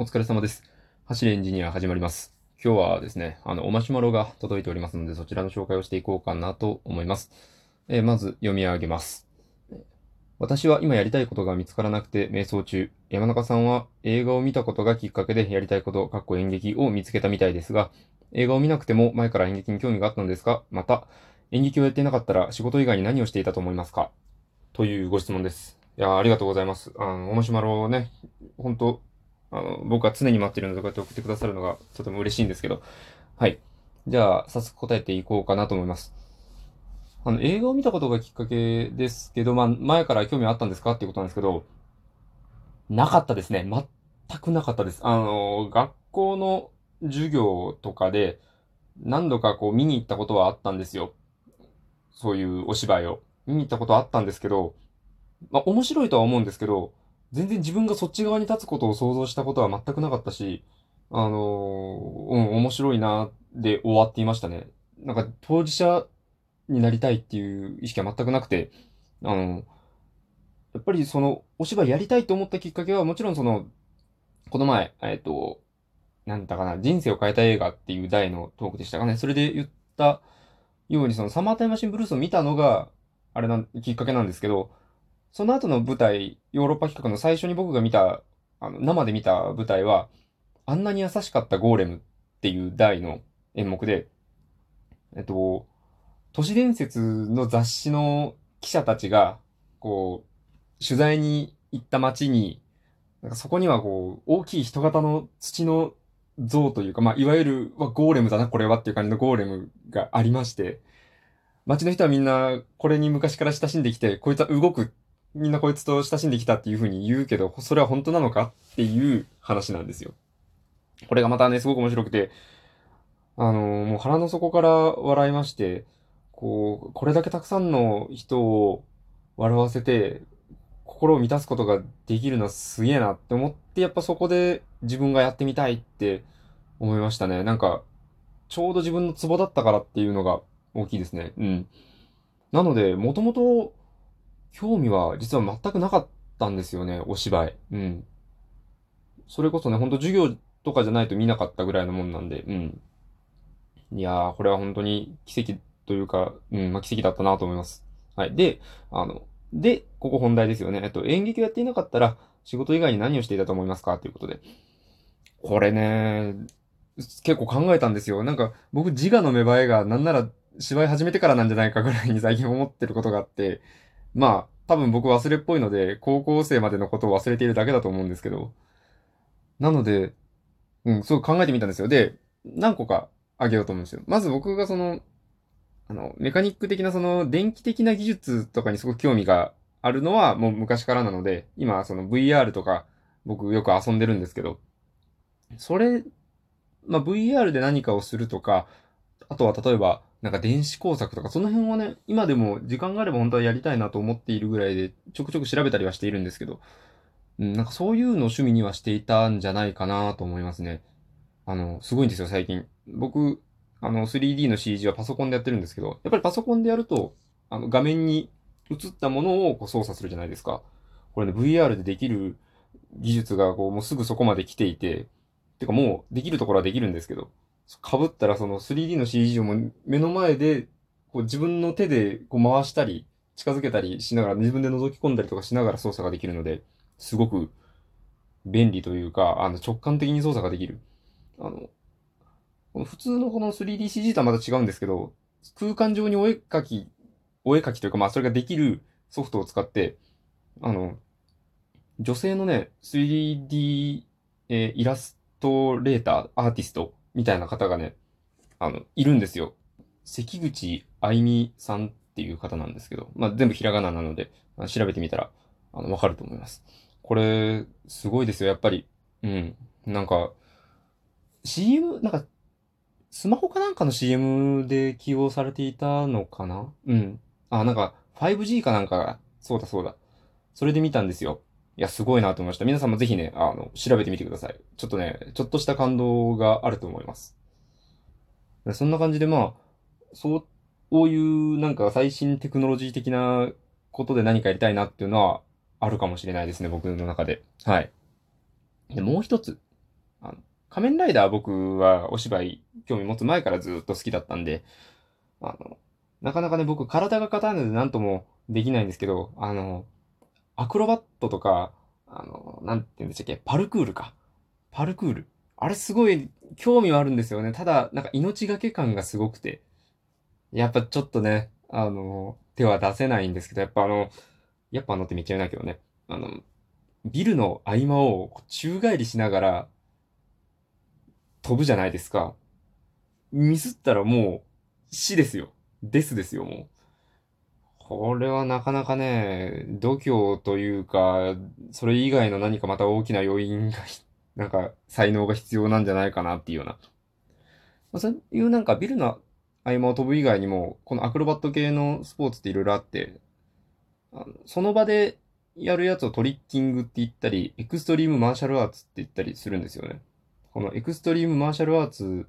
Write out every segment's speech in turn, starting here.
お疲れ様です。走るエンジニア始まります。今日はですね、あの、おマシュマロが届いておりますので、そちらの紹介をしていこうかなと思います。えーまず読み上げます。私は今やりたいことが見つからなくて瞑想中。山中さんは映画を見たことがきっかけでやりたいこと、かっこ演劇を見つけたみたいですが、映画を見なくても前から演劇に興味があったのですが、また、演劇をやっていなかったら仕事以外に何をしていたと思いますか？というご質問です。いや、ありがとうございます。あの、おマシュマロをね、本当あの、僕は常に待ってるので、こうやって送ってくださるのがとても嬉しいんですけど。はい。じゃあ、早速答えていこうかなと思います。あの、映画を見たことがきっかけですけど、まあ、前から興味あったんですかっていうことなんですけど、なかったですね。全くなかったです。あの、学校の授業とかで、何度かこう見に行ったことはあったんですよ。そういうお芝居を。見に行ったことはあったんですけど、まあ、面白いとは思うんですけど、全然自分がそっち側に立つことを想像したことは全くなかったし、あのーうん、面白いな、で終わっていましたね。なんか、当事者になりたいっていう意識は全くなくて、あの、やっぱりその、お芝居やりたいと思ったきっかけは、もちろんその、この前、えっと、なんだかな、人生を変えた映画っていう題のトークでしたかね。それで言ったように、そのサマータイムマシンブルースを見たのが、あれな、きっかけなんですけど、その後の舞台、ヨーロッパ企画の最初に僕が見た、あの、生で見た舞台は、あんなに優しかったゴーレムっていう題の演目で、えっと、都市伝説の雑誌の記者たちが、こう、取材に行った街に、なんかそこにはこう、大きい人型の土の像というか、まあ、いわゆる、わゴーレムだな、これはっていう感じのゴーレムがありまして、街の人はみんな、これに昔から親しんできて、こいつは動くみんなこいつと親しんできたっていう風に言うけど、それは本当なのかっていう話なんですよ。これがまたね、すごく面白くて、あのもう腹の底から笑いまして、こう、これだけたくさんの人を笑わせて、心を満たすことができるのはすげえなって思って、やっぱそこで自分がやってみたいって思いましたね。なんか、ちょうど自分のツボだったからっていうのが大きいですね。うん。なので、もともと、興味は実は全くなかったんですよね、お芝居。うん。それこそね、ほんと授業とかじゃないと見なかったぐらいのもんなんで、うん。いやー、これは本当に奇跡というか、うん、まあ、奇跡だったなと思います。はい。で、あの、で、ここ本題ですよね。えっと、演劇をやっていなかったら、仕事以外に何をしていたと思いますか？ということで。これね、結構考えたんですよ。なんか、僕自我の芽生えがなんなら芝居始めてからなんじゃないかぐらいに最近思ってることがあって、まあ、多分僕忘れっぽいので、高校生までのことを忘れているだけだと思うんですけど。なので、うん、すごく考えてみたんですよ。で、何個かあげようと思うんですよ。まず僕がその、あの、メカニック的なその、電気的な技術とかにすごく興味があるのはもう昔からなので、今その VR とか僕よく遊んでるんですけど、それ、まあ、VR で何かをするとか、あとは例えば、なんか電子工作とか、その辺はね、今でも時間があれば本当はやりたいなと思っているぐらいで、ちょくちょく調べたりはしているんですけど、うん、なんかそういうのを趣味にはしていたんじゃないかなと思いますね。あの、すごいんですよ、最近。僕、あの、3D の CG はパソコンでやってるんですけど、やっぱりパソコンでやると、あの、画面に映ったものをこう操作するじゃないですか。これね、VR でできる技術がこう、もうすぐそこまで来ていて、てかもうできるところはできるんですけど、被ったらその 3D の CG をも目の前でこう自分の手でこう回したり近づけたりしながら自分で覗き込んだりとかしながら操作ができるので、すごく便利というか、あの直感的に操作ができる。あの、この普通のこの 3DCG とはまた違うんですけど、空間上にお絵描き、お絵描きというかまあそれができるソフトを使って、あの、女性のね、3D、えーイラストレーター、アーティストみたいな方がね、あの、いるんですよ。関口愛美さんっていう方なんですけど、まあ、全部ひらがななので、調べてみたら、あの、わかると思います。これ、すごいですよ、やっぱり。うん。なんか、CM、なんか、スマホかなんかの CM で起用されていたのかな？うん。あ、なんか、5G かなんか、そうだそうだ。それで見たんですよ。いや、すごいなと思いました。皆さんもぜひね、あの、調べてみてください。ちょっとね、ちょっとした感動があると思います。そんな感じで、まあ、そう、こういうなんか最新テクノロジー的なことで何かやりたいなっていうのはあるかもしれないですね、僕の中で。はい。で、もう一つ。あの仮面ライダー僕はお芝居興味持つ前からずっと好きだったんで、あの、なかなかね、僕体が硬いので何ともできないんですけど、あの、アクロバットとか、あの、なんて言うんでしたっけ、パルクールか。パルクール。あれすごい興味はあるんですよね。ただ、なんか命がけ感がすごくて。やっぱちょっとね、あの、手は出せないんですけど、やっぱあの、やっぱあのってめっちゃ言うなけどね。あの、ビルの合間を宙返りしながら飛ぶじゃないですか。ミスったらもう死ですよ。ですですよ、もう。これはなかなかね、度胸というか、それ以外の何かまた大きな要因が、なんか才能が必要なんじゃないかなっていうような。まあ、そういうなんかビルの合間を飛ぶ以外にも、このアクロバット系のスポーツっていろいろあって、あのその場でやるやつをトリッキングって言ったり、エクストリームマーシャルアーツって言ったりするんですよね。このエクストリームマーシャルアーツ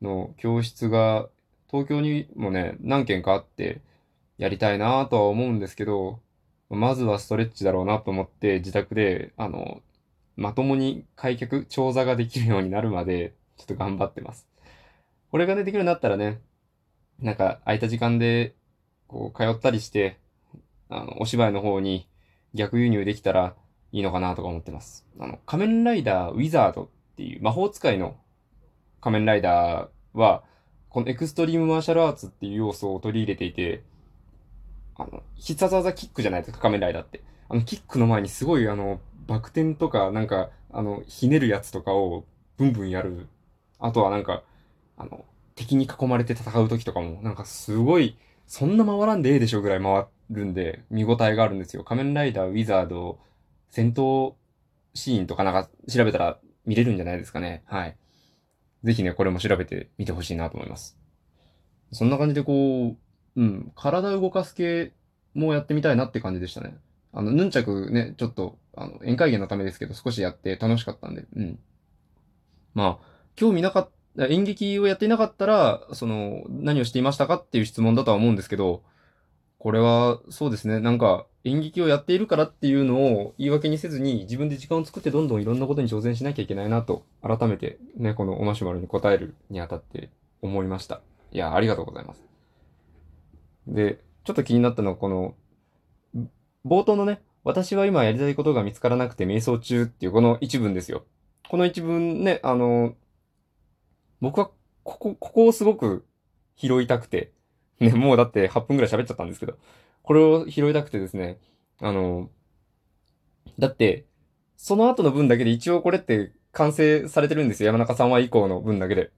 の教室が東京にもね、何件かあってやりたいなとは思うんですけど、まずはストレッチだろうなと思って自宅で、あの、まともに開脚、長座ができるようになるまでちょっと頑張ってます。これがね、できるようになったらね、なんか空いた時間でこう通ったりして、あの、お芝居の方に逆輸入できたらいいのかなとか思ってます。あの、仮面ライダーウィザードっていう魔法使いの仮面ライダーは、このエクストリームマーシャルアーツっていう要素を取り入れていて、あの、必殺技キックじゃないですか、仮面ライダーって。あの、キックの前にすごいあの、バク転とか、なんか、あの、ひねるやつとかをブンブンやる。あとはなんか、あの、敵に囲まれて戦う時とかも、なんかすごい、そんな回らんでええでしょぐらい回るんで、見応えがあるんですよ。仮面ライダー、ウィザード、戦闘シーンとかなんか調べたら見れるんじゃないですかね。はい。ぜひね、これも調べてみてほしいなと思います。そんな感じでこう、うん、体動かす系もやってみたいなって感じでしたね。あの、ヌンチャクね、ちょっと、あの、宴会芸のためですけど、少しやって楽しかったんで、うん。まあ、興味なかった、演劇をやっていなかったら、その、何をしていましたかっていう質問だとは思うんですけど、これは、そうですね。なんか、演劇をやっているからっていうのを言い訳にせずに、自分で時間を作ってどんどんいろんなことに挑戦しなきゃいけないなと、改めてね、このおマシュマロに答えるにあたって思いました。いや、ありがとうございます。で、ちょっと気になったのは、この、冒頭のね、私は今やりたいことが見つからなくて瞑想中っていうこの一文ですよ。この一文ね、あの、僕はここ、ここをすごく拾いたくて、ね、もうだって8分くらい喋っちゃったんですけど、これを拾いたくてですね、あの、だって、その後の文だけで一応これって完成されてるんですよ。山中さんは以降の文だけで。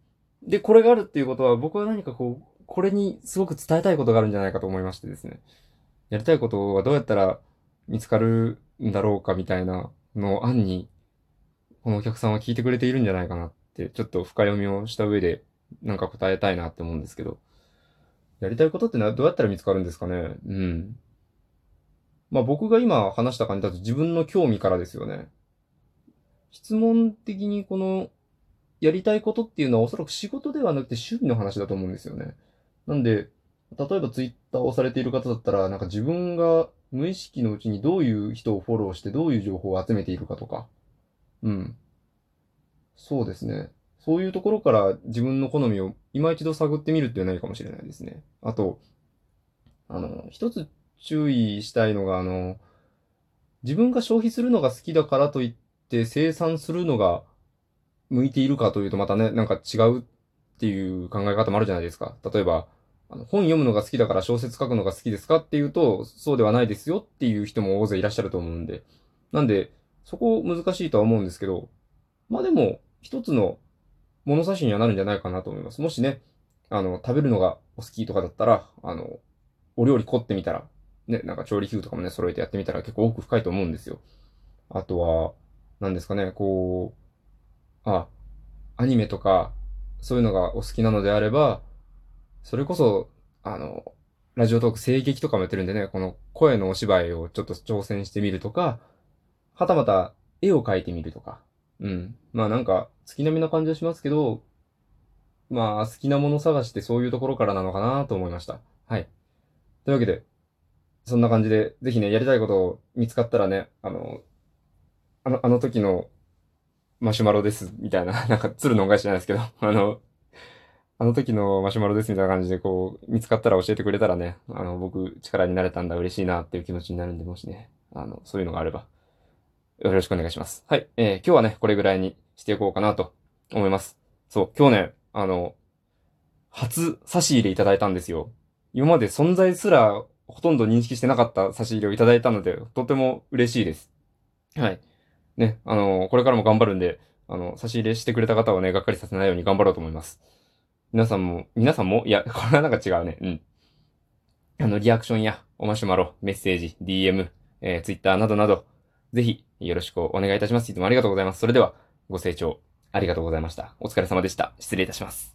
で、これがあるっていうことは、僕は何かこう、これにすごく伝えたいことがあるんじゃないかと思いましてですね。やりたいことはどうやったら見つかるんだろうかみたいなのを案に、このお客さんは聞いてくれているんじゃないかなって、ちょっと深読みをした上で、なんか答えたいなって思うんですけど。やりたいことってどうやったら見つかるんですかね？うん。まあ僕が今話した感じだと自分の興味からですよね。質問的にこの、やりたいことっていうのはおそらく仕事ではなくて趣味の話だと思うんですよね。なんで、例えばツイッターをされている方だったら、なんか自分が無意識のうちにどういう人をフォローしてどういう情報を集めているかとか。うん。そうですね。そういうところから自分の好みを今一度探ってみるっていうのはいいかもしれないですね。あと、あの、一つ注意したいのが、あの、自分が消費するのが好きだからといって生産するのが向いているかというとまたね、なんか違うっていう考え方もあるじゃないですか。例えば、あの本読むのが好きだから小説書くのが好きですかっていうと、そうではないですよっていう人も大勢いらっしゃると思うんで。なんで、そこ難しいとは思うんですけど、まあでも、一つの物差しにはなるんじゃないかなと思います。もしね、あの、食べるのがお好きとかだったら、あの、お料理凝ってみたら、ね、なんか調理器具とかもね、揃えてやってみたら結構奥深いと思うんですよ。あとは、何ですかね、こう、あ、アニメとか、そういうのがお好きなのであれば、それこそ、あの、ラジオトーク声劇とかもやってるんでね、この声のお芝居をちょっと挑戦してみるとか、はたまた絵を描いてみるとか、うん。まあなんか、月並みな感じはしますけど、まあ好きなもの探してそういうところからなのかなと思いました。はい。というわけで、そんな感じで、ぜひね、やりたいことを見つかったらね、あの、あの、あの時のマシュマロです、みたいな、なんか鶴の恩返しじゃないですけど、あの、あの時のマシュマロですみたいな感じで、こう、見つかったら教えてくれたらね、あの、僕、力になれたんだ、嬉しいなっていう気持ちになるんで、もしね、あの、そういうのがあれば、よろしくお願いします。はい。えー、今日はね、これぐらいにしていこうかなと思います。そう、今日ね、あの、初差し入れいただいたんですよ。今まで存在すらほとんど認識してなかった差し入れをいただいたので、とても嬉しいです。はい。ね、あの、これからも頑張るんで、あの、差し入れしてくれた方はね、がっかりさせないように頑張ろうと思います。皆さんも、皆さんも？いや、これはなんか違うね。うん。あの、リアクションや、おマシュマロ、メッセージ、DM、えー、Twitter などなど、ぜひ、よろしくお願いいたします。いつもありがとうございます。それでは、ご清聴ありがとうございました。お疲れ様でした。失礼いたします。